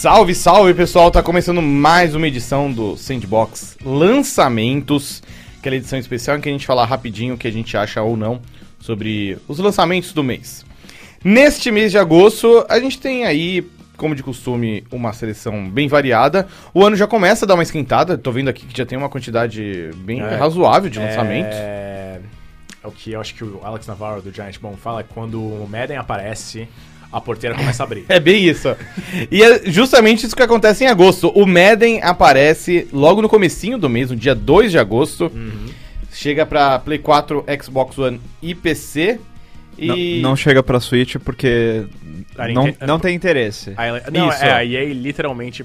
Salve, salve pessoal! Tá começando mais uma edição do Sandbox Lançamentos, aquela edição especial em que a gente fala rapidinho o que a gente acha ou não sobre os lançamentos do mês. Neste mês de agosto, a gente tem aí, como de costume, uma seleção bem variada. O ano já começa a dar uma esquentada, tô vendo aqui que já tem uma quantidade bem É. razoável de lançamentos. É... é o que eu acho que o Alex Navarro do Giant Bomb fala, é quando o Madden aparece, a porteira começa a abrir. É bem isso. E é justamente isso que acontece em agosto. O Madden aparece logo no comecinho do mês, no dia 2 de agosto. Uhum. Chega pra Play 4, Xbox One e PC. E... Não, não chega pra Switch porque não, não tem interesse. A não, Isso. é, a EA literalmente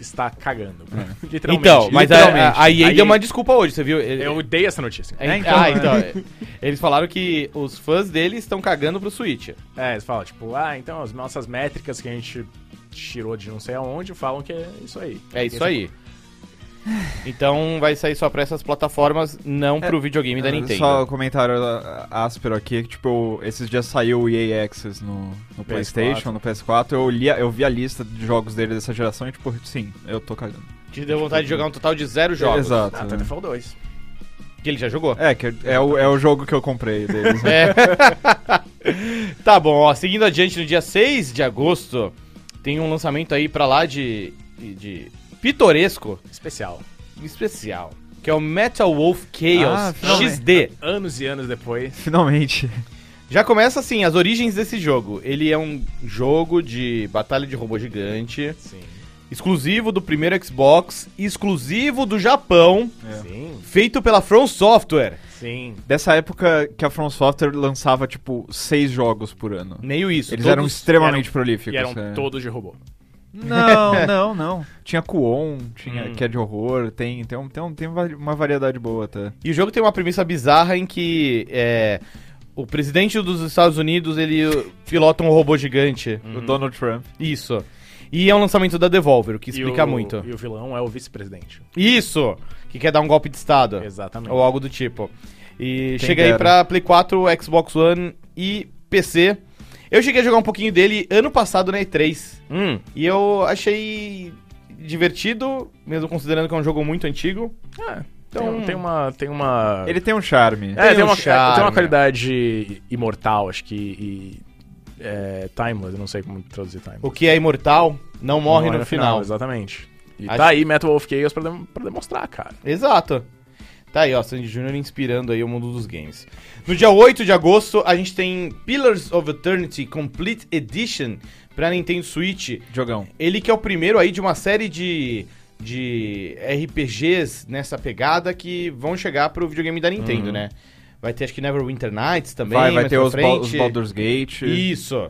está cagando. Literalmente. Então, mas literalmente. a, a EA A deu uma desculpa hoje, você viu? Ele- Eu odeio essa notícia. É, É, então, ah, é. então. é. Eles falaram que os fãs deles estão cagando pro Switch. É, eles falam, tipo, ah, então as nossas métricas que a gente tirou de não sei aonde falam que é isso aí. É isso aí. Então vai sair só pra essas plataformas, não pro videogame da É, Nintendo. Só um comentário ah, áspero aqui, que tipo, esses dias saiu o EA Access no, no Playstation, no PS4, eu, li, a- eu vi a lista de jogos dele dessa geração e tipo, sim, eu tô cagando. Te deu vontade de jogar um total de zero jogos. Exato. Ah, né? Titanfall 2. Que ele já jogou? É, que é, o, é o jogo que eu comprei deles. né? É. tá bom, ó. Seguindo adiante, no dia 6 de agosto, tem um lançamento aí pra lá de, de pitoresco Especial. especial. Que é o Metal Wolf Chaos Ah, finalmente. XD. Anos e anos depois. Finalmente. Já começa assim, as origens desse jogo. Ele é um jogo de batalha de robô gigante, Sim. exclusivo do primeiro Xbox, exclusivo do Japão, É. Sim. feito pela From Software. Sim. Dessa época que a From Software lançava, tipo, seis jogos por ano. Meio isso. Eles todos- eram extremamente eram- prolíficos. E eram é. todos de robô. Não, não, não. Tinha Kuon, tinha Hum. que é de horror, tem, tem, um, tem, um, tem uma variedade boa até. E o jogo tem uma premissa bizarra em que é, o presidente dos Estados Unidos ele pilota um robô gigante. O Donald Trump. Isso. E é um lançamento da Devolver, o que E explica o- muito. E o vilão é o vice-presidente. Isso! Que quer dar um golpe de Estado. Exatamente. Ou algo do tipo. E Quem chega aí pra Play 4, Xbox One e PC. Eu cheguei a jogar um pouquinho dele ano passado na E3. Hum. E eu achei divertido, mesmo considerando que é um jogo muito antigo. É, Então- tem, tem uma. Tem uma. Ele tem um charme. É, tem tem, um uma, charme. tem uma qualidade imortal, acho que. E, é, timeless, eu não sei como traduzir timeless. O que é imortal não morre no, final. Exatamente. E Acho- tá aí Metal Wolf Chaos pra, dem- pra demonstrar, cara. Exato. Tá aí, ó, Sandy Jr. inspirando aí o mundo dos games. No dia 8 de agosto, a gente tem Pillars of Eternity Complete Edition pra Nintendo Switch. Jogão. Ele que é o primeiro aí de uma série de, de RPGs nessa pegada que vão chegar pro videogame da Nintendo, Uhum. né? Vai ter acho que Neverwinter Nights também, vai, vai ter os, frente. os Baldur's Gate. Isso.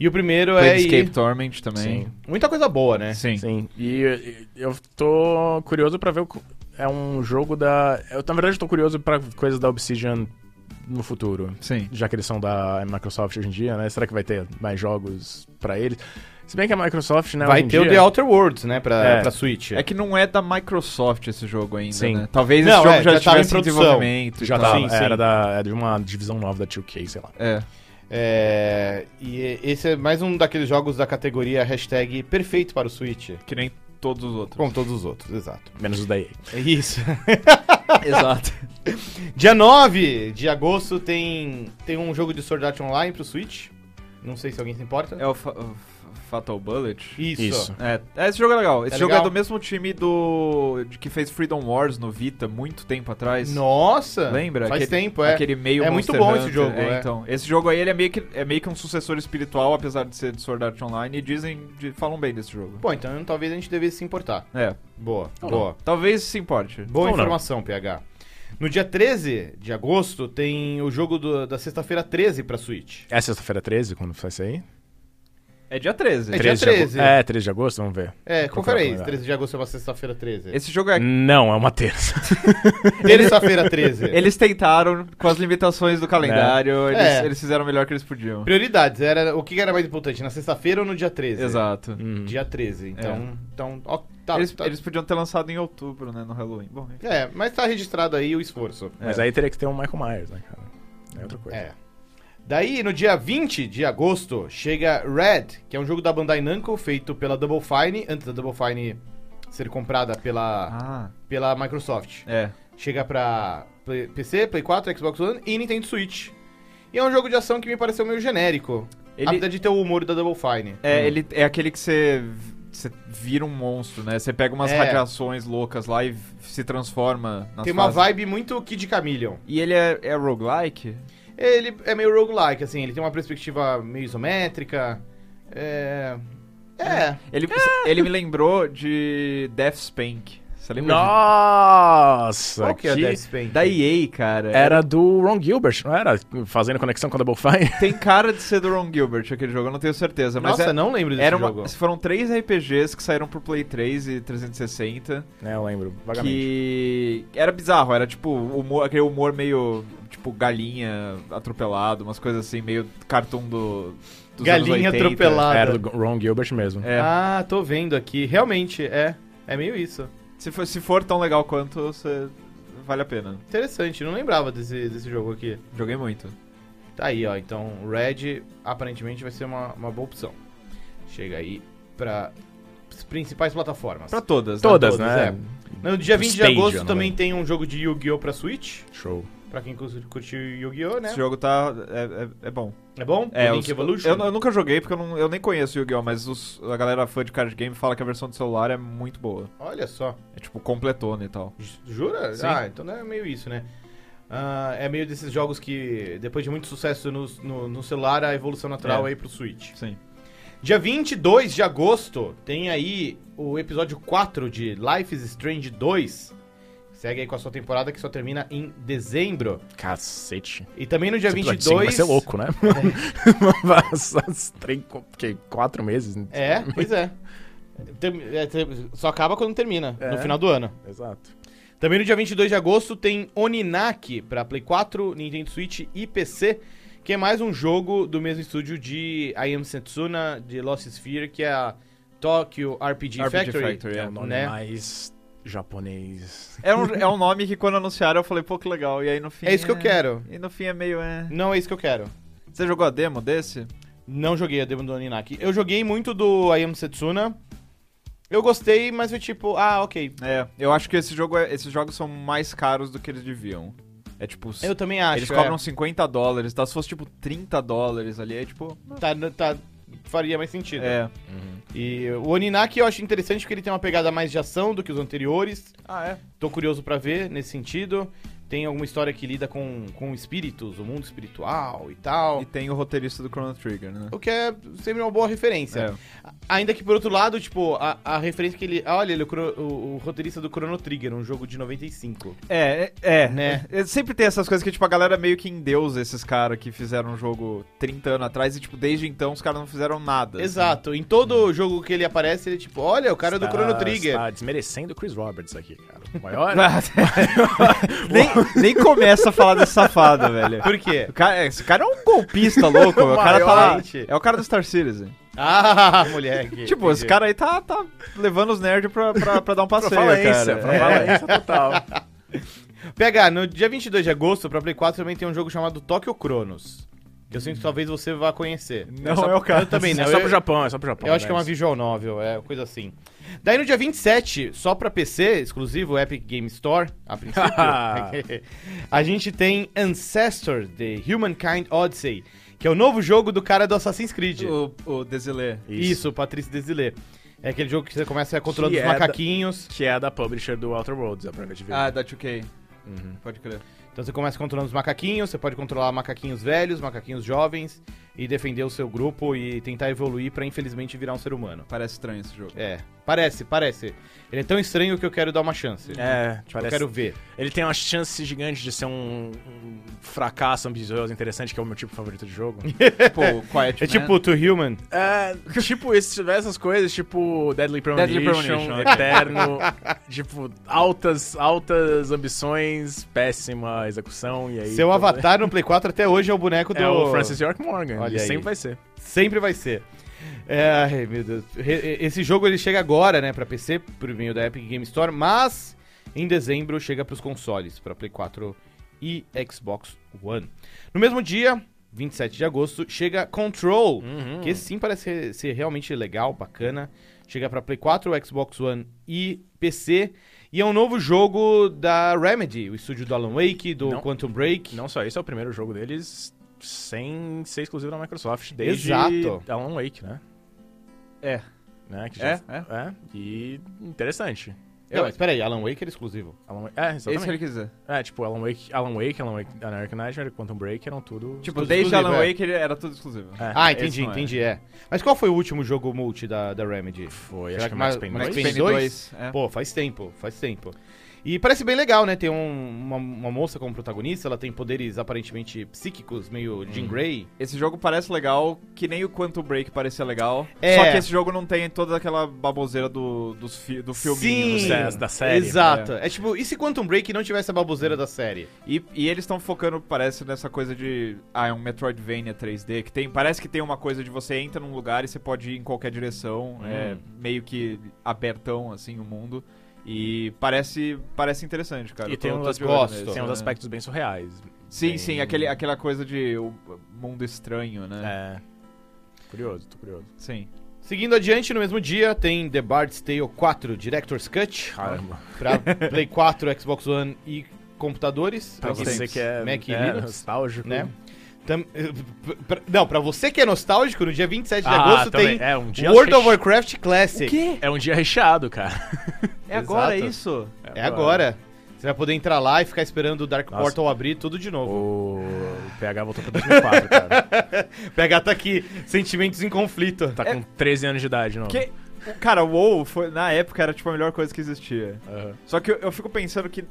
E o primeiro é Planescape aí, Torment também. Sim. muita coisa boa, né? Sim. Sim. E, e eu tô curioso pra ver. O, é um jogo da. Eu, na verdade, eu tô curioso pra coisas da Obsidian no futuro. Sim. Já que eles são da Microsoft hoje em dia, né? Será que vai ter mais jogos pra eles? Se bem que a Microsoft, né? Vai ter o dia- The Outer Worlds, né, pra, É. pra Switch. É que não é da Microsoft esse jogo ainda, Sim. né? Talvez Não, esse jogo é, já, já tava em estivesse em produção. desenvolvimento. Já tava, Sim, sim. era da, é de uma divisão nova da 2K, sei lá. É. É, e esse é mais um daqueles jogos da categoria hashtag perfeito para o Switch. Que nem todos os outros. Como todos os outros, exato. Menos os da EA. É isso. Exato. Dia 9 de agosto tem, tem um jogo de Sword Art Online pro Switch. Não sei se alguém se importa. É o, Fa- o Fatal Bullet. Isso. Isso. É, é, esse jogo é legal. Esse É jogo legal? é do mesmo time do de que fez Freedom Wars no Vita muito tempo atrás. Nossa! Lembra? Faz Aquele- tempo, é. Aquele meio É muito Monster bom esse Hunter. jogo, É, é. então. Esse jogo aí ele é meio que é meio que um sucessor espiritual, apesar de ser de Sword Art Online, e dizem, de- falam bem desse jogo. Pô, então talvez a gente devesse se importar. É. Boa, Ou boa. Talvez se importe. Boa Ou não. informação, PH. No dia 13 de agosto tem o jogo do- da sexta-feira 13 pra Switch. É sexta-feira 13, quando vai sair? É dia 13. É dia 13 de ago- 13. É, 13 de agosto, vamos ver. É, que é a aí. probabilidade? 13 de agosto é uma sexta-feira 13. Esse jogo é Não, é uma terça. Terça-feira 13. Eles tentaram, com as limitações do calendário, eles, É. eles fizeram o melhor que eles podiam. Prioridades, era o que era mais importante, na sexta-feira ou no dia 13? Exato. Hum. Dia 13. Então, então ó, tá, eles, tá- eles podiam ter lançado em outubro, né, no Halloween. Bom, enfim. É, mas tá registrado aí o esforço. Mas É. aí teria que ter um Michael Myers, né, cara? É outra coisa. É. Daí, no dia 20 de agosto, chega Red, que é um jogo da Bandai Namco feito pela Double Fine, antes da Double Fine ser comprada pela, Ah, pela Microsoft. é. Chega pra Play- PC, Play 4, Xbox One e Nintendo Switch. E é um jogo de ação que me pareceu meio genérico. Ele- Apesar de ter o humor da Double Fine. É, ele é aquele que você você vira um monstro, né? Você pega umas É. radiações loucas lá e se transforma Tem uma fases. vibe muito Kid Chameleon. E ele é, é roguelike? Ele é meio roguelike, assim, ele tem uma perspectiva meio isométrica. É. É. Ele, ele me lembrou de Death Spank. Você lembra? Nossa! Qual que é a Death Spank? Da EA, cara. Era do Ron Gilbert, não era? Fazendo conexão com a Double Fine. Tem cara de ser do Ron Gilbert aquele jogo, eu não tenho certeza. Mas Nossa, é- não lembro desse era uma- jogo. foram três RPGs que saíram pro Play 3 e 360. É, eu lembro, vagamente. Que era bizarro, era tipo humor, aquele humor meio tipo galinha atropelado, umas coisas assim, meio cartoon do. Dos Galinha anos 80. atropelada. Era do Ron Gilbert mesmo. É. Ah, tô vendo aqui. Realmente, é. É meio isso. Se, for, se for tão legal quanto, você, vale a pena. Interessante, não lembrava desse, desse jogo aqui. Joguei muito. Tá aí, ó. Então, Red aparentemente vai ser uma, uma boa opção. Chega aí pra as principais plataformas. Pra todas, né? Todas, todas, né? é. No dia 20 de Stadia, agosto não também é? tem um jogo de Yu-Gi-Oh! pra Switch. Show. Pra quem curtiu Yu-Gi-Oh!, né? Esse jogo tá. É, é, é bom. É bom? É, os- Evolution? Eu, eu nunca joguei porque eu, não- eu nem conheço Yu-Gi-Oh! Mas os- a galera fã de card game fala que a versão do celular é muito boa. Olha só. É tipo completona e tal. Ju- Jura? Sim. Ah, então não é meio isso, né? Ah, é meio desses jogos que, depois de muito sucesso no, no, no celular, a evolução natural é aí pro Switch. Sim. Dia 22 de agosto tem aí o episódio 4 de Life is Strange 2. Segue aí com a sua temporada que só termina em dezembro. Cacete. E também no dia Esse episódio 22. cinco Vai ser louco, né? Três, qu- que, quatro meses. É, pois é. É, Só acaba quando termina, no É. final do ano. Exato. Também no dia 22 de agosto tem Oninaki pra Play 4, Nintendo Switch e PC, que é mais um jogo do mesmo estúdio de I Am Setsuna, de Lost Sphere, que é a Tokyo RPG, RPG Factory. Factory, É nome né? mais japonês. É um, é um nome que quando anunciaram eu falei, pô, que legal. E aí no fim. É isso que eu quero. E no fim é meio. É... Não é isso que eu quero. Você jogou a demo desse? Não joguei a demo do Oninaki. Eu joguei muito do I Am Setsuna. Eu gostei, mas foi tipo, ah, ok. É, eu acho que esse jogo é- esses jogos são mais caros do que eles deviam. É tipo. Eu também acho. eles é. cobram 50 dólares, tá? Se fosse tipo 30 dólares ali, é tipo. Tá, tá, faria mais sentido. É. E o Oninaki eu acho interessante porque ele tem uma pegada mais de ação do que os anteriores. Ah, é? Tô curioso pra ver nesse sentido. Tem alguma história que lida com, com espíritos, o mundo espiritual e tal. E tem o roteirista do Chrono Trigger, né? O que é sempre uma boa referência. É. Ainda que, por outro lado, tipo, a, a referência que ele... Olha, ele é o, o- o roteirista do Chrono Trigger, um jogo de 95. É, é, é. Né? É, Sempre tem essas coisas que, tipo, a galera meio que endeusa esses caras que fizeram um jogo 30 anos atrás e, tipo, desde então os caras não fizeram nada. assim. Exato. Em todo jogo que ele aparece, ele tipo, olha, o cara do Está- Chrono Trigger. Está desmerecendo o Chris Roberts aqui, cara. O maior. nem, nem começa a falar desse safado, velho. Por quê? O cara- esse cara é um golpista louco. o cara tá lá. É o cara do Star Citizen. Ah, moleque. Tipo, esse Entendi. cara aí tá, tá levando os nerds pra, pra, pra dar um Pra passeio, falência, cara. pra É. falência total. PH, no dia 22 de agosto, pra Play 4 também tem um jogo chamado Tokyo Chronos. Que eu sinto que talvez você vá conhecer. Não só- é o caso. Eu também não. É só pro Japão, é só pro Japão. Eu acho que é uma né? visual novel, é coisa assim. Daí no dia 27, só pra PC, exclusivo Epic Game Store, a princípio, a gente tem Ancestor, The Humankind Odyssey, que é o novo jogo do cara do Assassin's Creed. O, o Desilé. Isso, Patrício Desilé. É aquele jogo que você começa controlando Que os é da- macaquinhos. Que é da publisher do Outer Worlds, a Private Division. Ah, da 2K. Uhum. Pode crer. Então você começa controlando os macaquinhos, você pode controlar macaquinhos velhos, macaquinhos jovens e defender o seu grupo e tentar evoluir pra infelizmente virar um ser humano. Parece estranho esse jogo. É, parece, parece. Ele é tão estranho que eu quero dar uma chance. É, eu parece... quero ver. Ele tem uma chance gigante de ser um, um fracasso ambicioso, interessante, que é o meu tipo favorito de jogo. Tipo, Quiet É Man. tipo To Human. É, tipo, se tiver essas coisas, tipo Deadly Premonition, Deadly Premonition. Eterno, tipo, altas, altas ambições, péssima execução, e aí... Seu todo- avatar no Play 4 até hoje é o boneco do. É o Francis York Morgan, Olha ele aí. sempre vai ser. Sempre vai ser. É, ai, meu Deus. Esse jogo ele chega agora, né, pra PC, por meio da Epic Game Store, mas em dezembro chega pros consoles, pra Play 4 e Xbox One. No mesmo dia, 27 de agosto, chega Control, Uhum. que sim parece ser, ser realmente legal, bacana. Chega pra Play 4, Xbox One e PC. E é um novo jogo da Remedy, o estúdio do Alan Wake, do Não. Quantum Break. Não só isso, é o primeiro jogo deles sem ser exclusivo da Microsoft desde Exato. Alan Wake, né? É. né? que É, já- é. E interessante. Não, mas peraí, Alan Wake era exclusivo. Alan Wake, é, É isso que exatamente. ele quiser. É, tipo, Alan Wake, Alan Wake, Alan Wake, American Nightmare, Quantum Break eram tudo... Tipo, desde exclusivo, Alan é. Wake ele era tudo exclusivo. É. Ah, esse entendi, é. entendi, é. Mas qual foi o último jogo multi da, da Remedy? Foi, Será acho que que Max Ma- Payne Max 2. Payne Payne 2? 2, é. Pô, faz tempo, faz tempo. E parece bem legal, né? Tem um- uma, uma moça como protagonista, ela tem poderes aparentemente psíquicos, meio Jean Grey. Esse jogo parece legal, que nem o Quantum Break parecia legal. É. Só que esse jogo não tem toda aquela baboseira do, fi, do filminho. Sim, né? da- série. Exato. É. tipo, e se Quantum Break não tivesse a baboseira da série? E, e eles estão focando, parece, nessa coisa de. Ah, é um Metroidvania 3D. Que tem, parece que tem uma coisa de você entra num lugar e você pode ir em qualquer direção. É meio que abertão, assim, o mundo. E parece, parece interessante, cara. E tem uns gosto. Tem uns aspectos bem surreais. Sim, bem- sim, aquele, aquela coisa de o mundo estranho, né? É. Curioso, tô curioso. Sim. Seguindo adiante, no mesmo dia, tem The Bard's Tale 4 Director's Cut Caramba. pra Play 4, Xbox One e computadores. Pra você tempos. que é, Mac e é Linux, nostálgico. né? Tam- pra- não, pra você que é nostálgico, no dia 27 de Ah, agosto também. tem É um dia World of Warcraft Classic. quê? É um dia recheado, cara. É agora Exato. isso? É agora. Você vai poder entrar lá e ficar esperando o Dark Nossa. Portal abrir tudo de novo. O PH voltou pra 2004, cara. PH tá aqui, sentimentos em conflito. Tá com 13 anos de idade, não. Que, cara, o WoW foi, na época era tipo a melhor coisa que existia. Aham. Só que eu, eu fico pensando que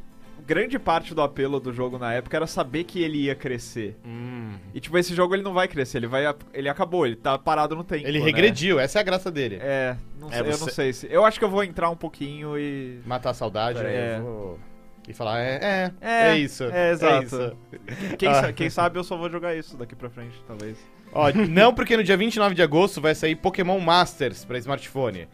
grande parte do apelo do jogo na época era saber que ele ia crescer. Hum. E tipo, esse jogo ele não vai crescer, ele vai ele acabou, ele tá parado no tempo. Ele né? regrediu, essa é a graça dele. É, não É, sei, eu você- não sei se. Eu acho que eu vou entrar um pouquinho e Matar a saudade É. eu vou... e falar, é, é, É, é isso. é, exato. isso. quem, Ah. sa- quem sabe eu só vou jogar isso daqui pra frente, talvez. Ó, não, porque no dia 29 de agosto vai sair Pokémon Masters pra smartphone,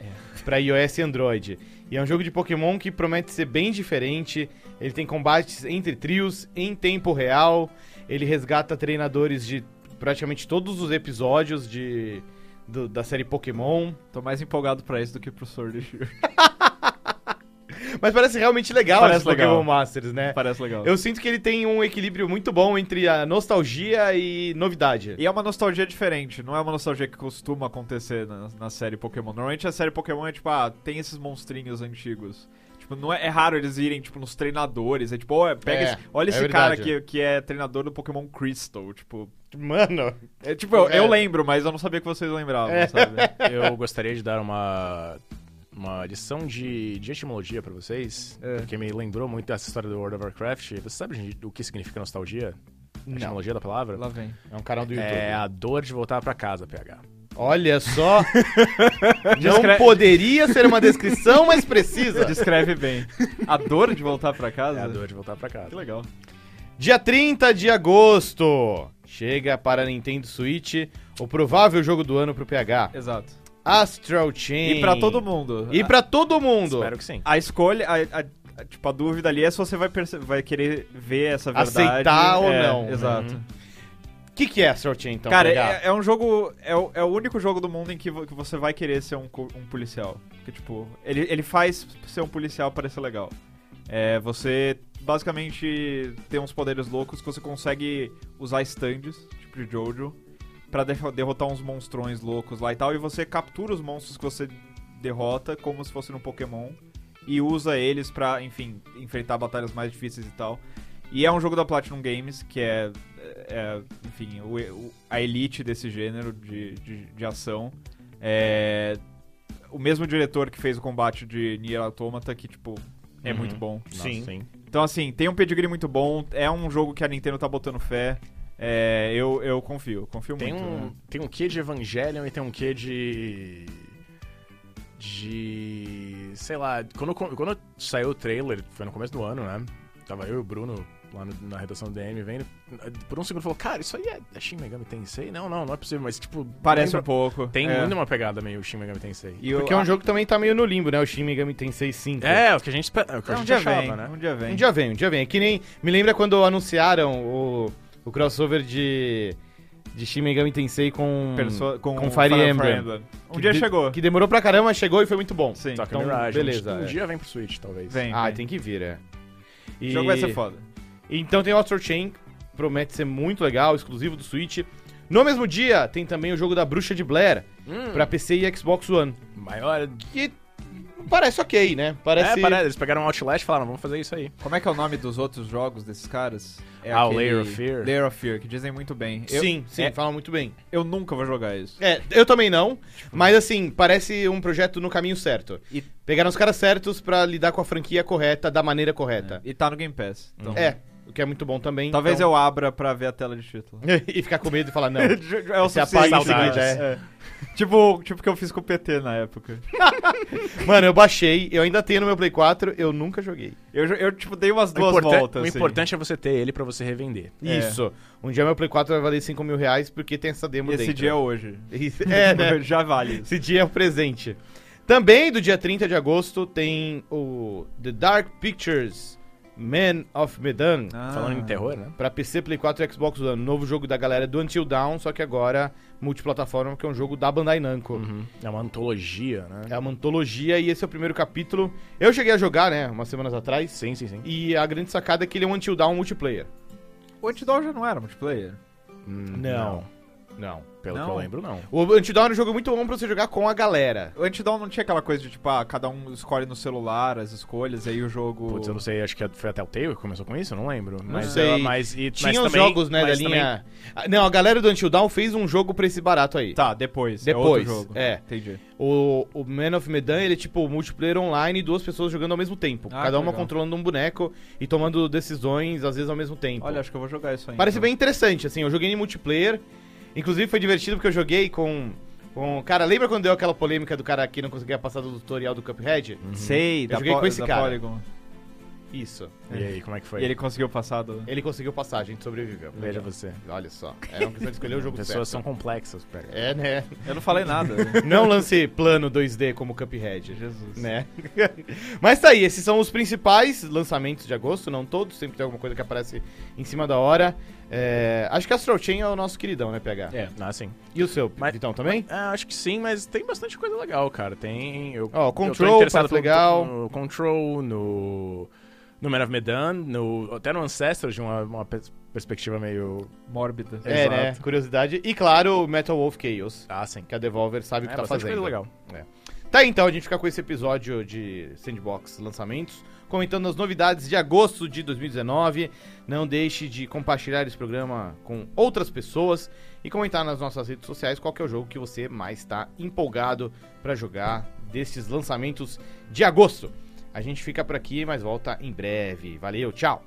pra iOS e Android. E é um jogo de Pokémon que promete ser bem diferente. Ele tem combates entre trios em tempo real. Ele resgata treinadores de praticamente todos os episódios de, do- da série Pokémon. Tô mais empolgado pra isso do que pro Sword Shield. Mas parece realmente legal Parece esse legal. Pokémon Masters, né? Parece legal. Eu sinto que ele tem um equilíbrio muito bom entre a nostalgia e novidade. E é uma nostalgia diferente, não é uma nostalgia que costuma acontecer na, na série Pokémon. Normalmente a série Pokémon é tipo, ah, tem esses monstrinhos antigos. Tipo, não é, é raro eles irem, tipo, nos treinadores. É tipo, ó, pega É, esse- olha é esse cara verdade. que, que é treinador do Pokémon Crystal. Tipo, Mano, é, tipo eu, É. eu lembro, mas eu não sabia que vocês lembravam, É. sabe? Eu gostaria de dar uma, uma lição de, de etimologia pra vocês, É. porque me lembrou muito dessa história do World of Warcraft. Você sabe gente, o que significa nostalgia? A etimologia da palavra? Lá vem. É um canal do YouTube. É a dor de voltar pra casa, PH. Olha só. não Descre- poderia ser uma descrição mais precisa. Descreve bem. A dor de voltar pra casa? É a dor de voltar pra casa. Que legal. Dia 30 de agosto. Chega para Nintendo Switch o provável jogo do ano pro PH. Exato. Astral Chain. E pra todo mundo. E pra todo mundo. Espero que sim. A escolha, a, a- a- tipo, a dúvida ali é se você vai, perce- vai querer ver essa verdade. Aceitar ou É, não. Exato. Uhum. O que, que é Astral Chain, então, Cara, é, é um jogo. É o, é o único jogo do mundo em que, vo- que você vai querer ser um, um policial. Porque, tipo, ele, ele faz ser um policial parecer legal. É, você basicamente tem uns poderes loucos que você consegue usar stands, tipo de Jojo, pra derro- derrotar uns monstrões loucos lá e tal. E você captura os monstros que você derrota como se fosse num Pokémon. E usa eles pra, enfim, enfrentar batalhas mais difíceis e tal. E é um jogo da Platinum Games, que é, é, enfim, o- o- a elite desse gênero de, de, de ação. É, o mesmo diretor que fez o combate de Nier Automata, que, tipo, é Uhum. muito bom. Sim. Nossa, sim. Então, assim, tem um pedigree muito bom, é um jogo que a Nintendo tá botando fé. É, eu, eu confio, confio Tem muito. um, né? tem um quê de Evangelion e tem um quê de. De. Sei lá. Quando, quando saiu o trailer, foi no começo do ano, né? Tava eu e o Bruno lá no- na redação do DM vendo. Por um segundo falou, cara, isso aí é, é Shin Megami Tensei? Não, não, não é possível, mas tipo. Parece um lembra- pouco. Tem é. muito uma pegada meio Shin Megami Tensei. E eu- Porque é um jogo que também tá meio no limbo, né? O Shin Megami Tensei 5. É, o que a gente, espe- é o que a É, um gente dia achava, vem, né? um dia vem. Um dia vem, um dia vem. É que nem. Me lembra quando anunciaram o, o crossover de. de Shin Megami Tensei com, Perso- com, com Fire, Fire Emblem. Emblem. Um dia de- chegou. Que demorou pra caramba, chegou e foi muito bom. Sim. Só que Então, Mirage, beleza, Um é. dia vem pro Switch, talvez. Vem. Ah, vem. tem que vir, é. O jogo vai ser foda. Então tem o Astro Chain, promete ser muito legal, exclusivo do Switch. No mesmo dia, tem também o jogo da Bruxa de Blair, Hum, pra PC e Xbox One. maior. Que parece ok, né? Parece... É, parece. Eles pegaram um Outlast e falaram, vamos fazer isso aí. Como é que é o nome dos outros jogos desses caras? É Ah, o aquele- Layer of Fear. Layer of Fear, que dizem muito bem. Eu, Sim, sim, é- fala muito bem. eu nunca vou jogar isso. É, eu também não, mas assim, parece um projeto no caminho certo. E- Pegaram os caras certos pra lidar com a franquia correta, da maneira correta. E tá no Game Pass. Então, É, o que é muito bom também. Talvez então... eu abra pra ver a tela de título. e ficar com medo e falar, não. é o Você suficiente. né? seguida, é. É. Tipo, tipo o que eu fiz com o PT na época. Mano, eu baixei, eu ainda tenho no meu Play 4, eu nunca joguei. Eu, eu tipo, dei umas duas importan- voltas. o assim. importante é você ter ele pra você revender. É. Isso. Um dia meu Play 4 vai valer 5 mil reais porque tem essa demo E esse dentro. dia é hoje. É, né? Já vale. Esse dia é o presente. Também do dia 30 de agosto tem o The Dark Pictures Man of Medan. Ah. Falando em terror, né? Pra PC, Play 4 e Xbox One. Novo jogo da galera do Until Dawn, só que agora multiplataforma, que é um jogo da Bandai Namco. Uhum. É uma antologia, né? É uma antologia e esse é o primeiro capítulo. Eu cheguei a jogar, né, umas semanas atrás. Sim, sim, sim. E a grande sacada é que ele é um Until Dawn multiplayer. O Antidown já não era multiplayer? Hum, Não. Pelo que Não. eu lembro, não. O Until Dawn é um jogo muito bom pra você jogar com a galera. O Antidown não tinha aquela coisa de, tipo, ah, cada um escolhe no celular as escolhas, aí o jogo... Putz, eu não sei, acho que foi até o Tale que começou com isso, eu não lembro. Não mas, sei. mas, e, Tinha mas os também- jogos, né, da mas linha... Ah, Não, a galera do Until Dawn fez um jogo pra esse barato aí. Tá, depois. Depois, É outro jogo. é. Entendi. O, o Man of Medan, ele é tipo multiplayer online e duas pessoas jogando ao mesmo tempo. Ah, cada que uma legal. controlando um boneco e tomando decisões, às vezes, ao mesmo tempo. Olha, acho que eu vou jogar isso aí. Parece então. bem interessante, assim. Eu joguei em multiplayer. Inclusive foi divertido porque eu joguei com. com cara, lembra quando deu aquela polêmica do cara que não conseguia passar do tutorial do Cuphead? Sei, da, joguei com esse cara. Polygon. Isso. E aí, como é que foi? E ele conseguiu passar do... Ele conseguiu passar, a gente sobreviveu. Veja você. Olha só. Era uma questão de escolher o jogo Pessoas certo. são complexas, pera. É, né? Eu não falei nada. Não lance plano 2D como Cuphead. Jesus. Né? Mas tá aí, esses são os principais lançamentos de agosto, não todos, sempre tem alguma coisa que aparece em cima da hora. É, acho que Astral Chain é o nosso queridão, né, PH? É, ah, sim. E o seu, Mas- Vitão, também? Ah, acho que sim, mas tem bastante coisa legal, cara. Tem. Eu, Ó, eu tô Control, interessado parece legal. No Control, no. No Man of Medan, no, até no Ancestors, de uma, uma pers- perspectiva meio. Mórbida. É, Exato. né? Curiosidade. E claro, o Metal Wolf Chaos, Ah, sim. que a Devolver sabe o que É, tá bastante fazendo. coisa legal. Tá aí, então, a gente fica com esse episódio de Sandbox lançamentos, comentando as novidades de agosto de 2019. Não deixe de compartilhar esse programa com outras pessoas e comentar nas nossas redes sociais qual que é o jogo que você mais está empolgado para jogar desses lançamentos de agosto. A gente fica por aqui, mas volta em breve. Valeu, tchau!